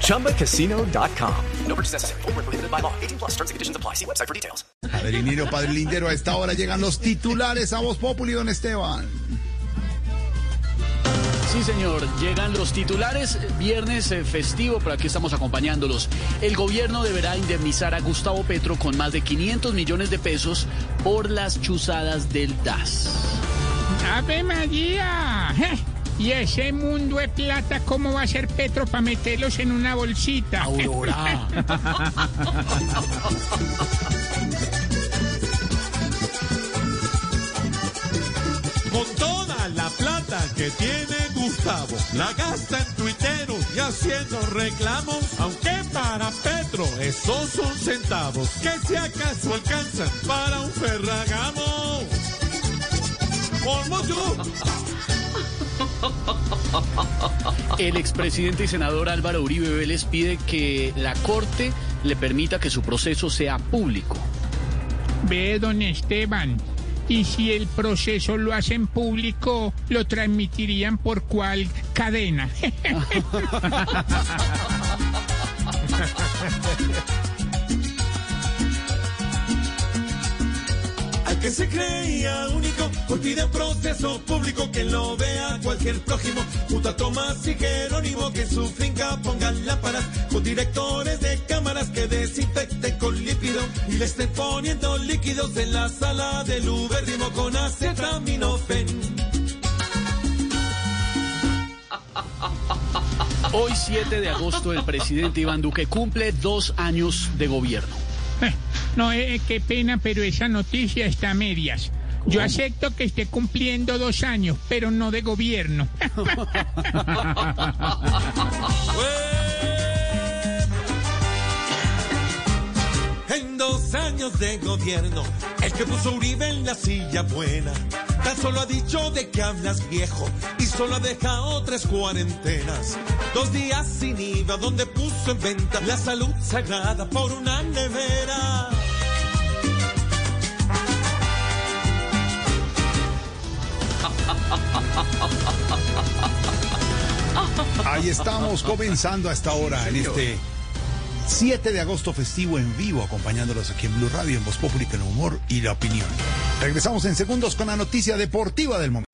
ChumbaCasino.com. No purchase necessary. Full prohibited by law. 18 plus terms and conditions apply. See website for details. Padrinero, Padre Lindero, a esta hora llegan los titulares a Voz Populi, don Esteban. Sí, señor. Llegan los titulares. Viernes eh, festivo, pero aquí estamos acompañándolos. El gobierno deberá indemnizar a Gustavo Petro con más de 500 millones de pesos por las chuzadas del DAS. ¡Ave María! Y ese mundo de plata, ¿cómo va a ser Petro para meterlos en una bolsita? Aurora. Con toda la plata que tiene Gustavo, la gasta en tuiteros y haciendo reclamos, aunque para Petro esos son centavos, que si acaso alcanzan para un ferragamo. Por mucho. El expresidente y senador Álvaro Uribe Vélez pide que la Corte le permita que su proceso sea público. Ve, don Esteban. Y si el proceso lo hacen público, lo transmitirían por cuál cadena. que se creía único, por pide proceso público que lo vea cualquier prójimo. Junto a Tomás y Jerónimo que en su finca pongan lámparas con directores de cámaras que desinfecten con líquido y le estén poniendo líquidos en la sala del ubérrimo con acetaminofén. Hoy 7 de agosto el presidente Iván Duque cumple dos años de gobierno. No, eh, qué pena, pero esa noticia está a medias. Yo acepto que esté cumpliendo dos años, pero no de gobierno. En dos años de gobierno, el que puso Uribe en la silla buena, tan solo ha dicho de que hablas viejo y solo ha dejado tres cuarentenas. Dos días sin IVA donde puso en venta la salud sagrada por una nevera. Ahí estamos comenzando a esta hora en este 7 de agosto festivo en vivo, acompañándolos aquí en Blue Radio, en Voz Pública, en Humor y la Opinión. Regresamos en segundos con la noticia deportiva del momento.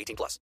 18 plus.